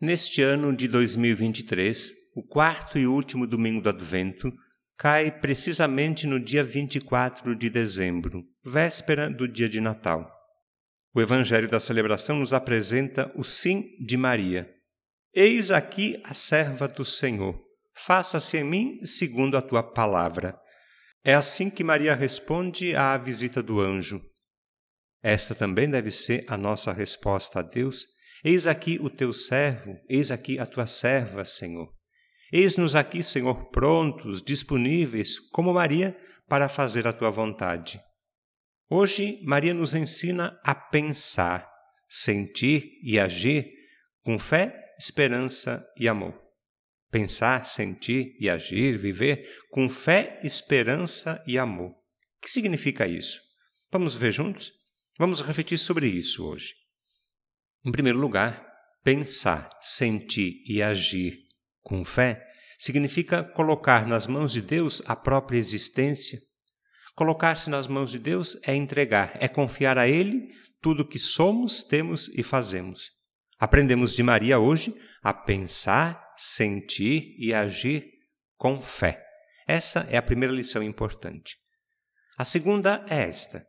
Neste ano de 2023, o quarto e último domingo do Advento cai precisamente no dia 24 de dezembro, véspera do dia de Natal. O Evangelho da celebração nos apresenta o sim de Maria. Eis aqui a serva do Senhor, faça-se em mim segundo a tua palavra. É assim que Maria responde à visita do anjo. Esta também deve ser a nossa resposta a Deus. Eis aqui o teu servo, eis aqui a tua serva, Senhor. Eis-nos aqui, Senhor, prontos, disponíveis, como Maria, para fazer a tua vontade. Hoje, Maria nos ensina a pensar, sentir e agir com fé, esperança e amor. Pensar, sentir e agir, viver com fé, esperança e amor. O que significa isso? Vamos ver juntos? Vamos refletir sobre isso hoje. Em primeiro lugar, pensar, sentir e agir com fé significa colocar nas mãos de Deus a própria existência. Colocar-se nas mãos de Deus é entregar, é confiar a Ele tudo o que somos, temos e fazemos. Aprendemos de Maria hoje a pensar, sentir e agir com fé. Essa é a primeira lição importante. A segunda é esta: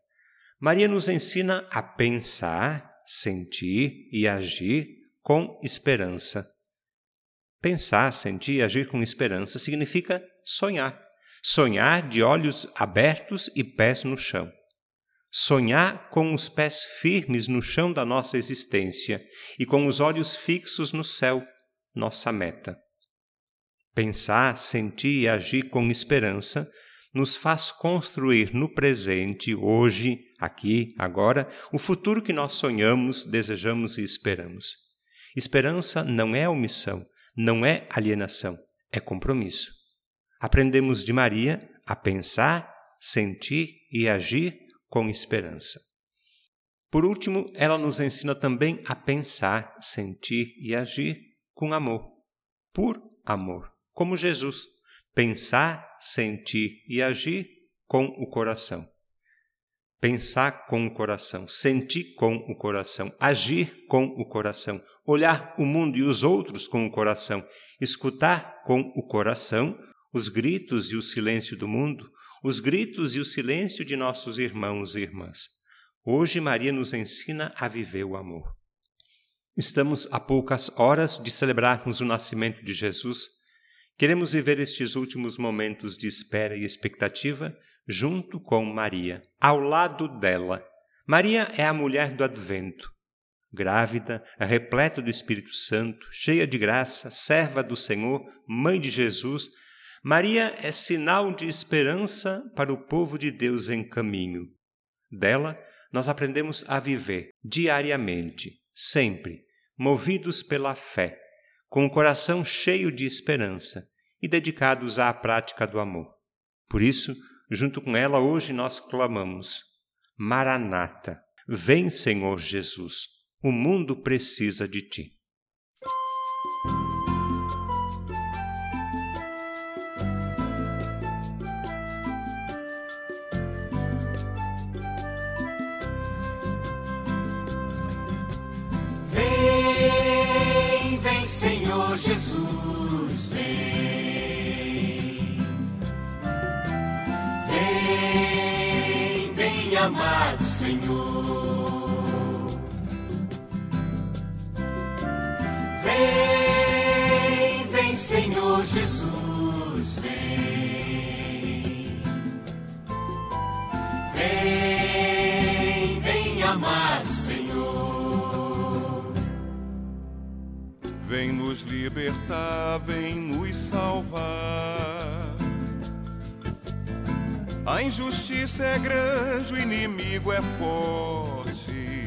Maria nos ensina a pensar, sentir e agir com esperança. Pensar, sentir e agir com esperança significa sonhar. Sonhar de olhos abertos e pés no chão. Sonhar com os pés firmes no chão da nossa existência e com os olhos fixos no céu, nossa meta. Pensar, sentir e agir com esperança nos faz construir no presente, hoje, aqui, agora, o futuro que nós sonhamos, desejamos e esperamos. Esperança não é omissão, não é alienação, é compromisso. Aprendemos de Maria a pensar, sentir e agir com esperança. Por último, ela nos ensina também a pensar, sentir e agir com amor, por amor, como Jesus pensar, sentir e agir com o coração. Pensar com o coração, sentir com o coração, agir com o coração, olhar o mundo e os outros com o coração, escutar com o coração os gritos e o silêncio do mundo, os gritos e o silêncio de nossos irmãos e irmãs. Hoje Maria nos ensina a viver o amor. Estamos a poucas horas de celebrarmos o nascimento de Jesus Queremos viver estes últimos momentos de espera e expectativa junto com Maria, ao lado dela. Maria é a mulher do advento. Grávida, repleta do Espírito Santo, cheia de graça, serva do Senhor, mãe de Jesus, Maria é sinal de esperança para o povo de Deus em caminho. Dela, nós aprendemos a viver diariamente, sempre, movidos pela fé, com o coração cheio de esperança e dedicados à prática do amor. Por isso, junto com ela, hoje nós clamamos: Maranata, vem, Senhor Jesus, o mundo precisa de ti. Senhor Jesus, vem. Vem, bem amado Senhor. Vem, vem, Senhor Jesus, nos libertar, vem nos salvar. A injustiça é grande, o inimigo é forte.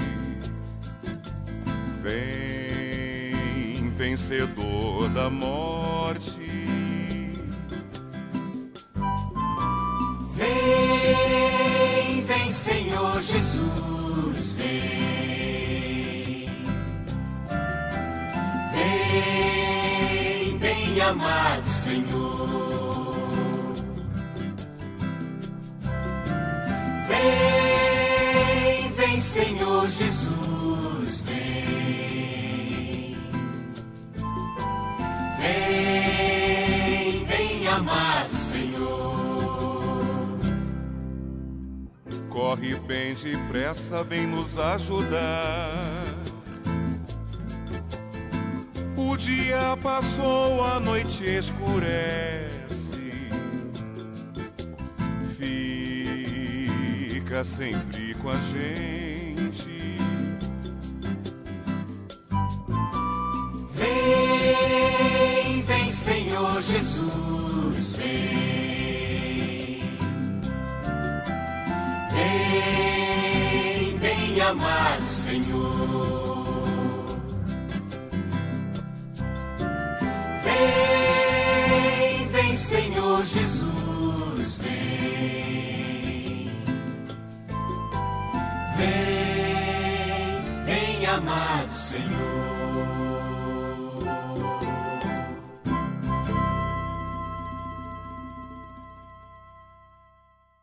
Vem, vencedor da morte. Vem, vem, Senhor Jesus, vem. amado Senhor. Vem, vem, Senhor Jesus, vem. Vem, vem, amado Senhor. Corre bem depressa, vem nos ajudar Dia passou, a noite escurece. Fica sempre com a gente. Vem, vem, Senhor Jesus, vem. Vem, bem amado Jesus, vem. Vem, bem amado Senhor.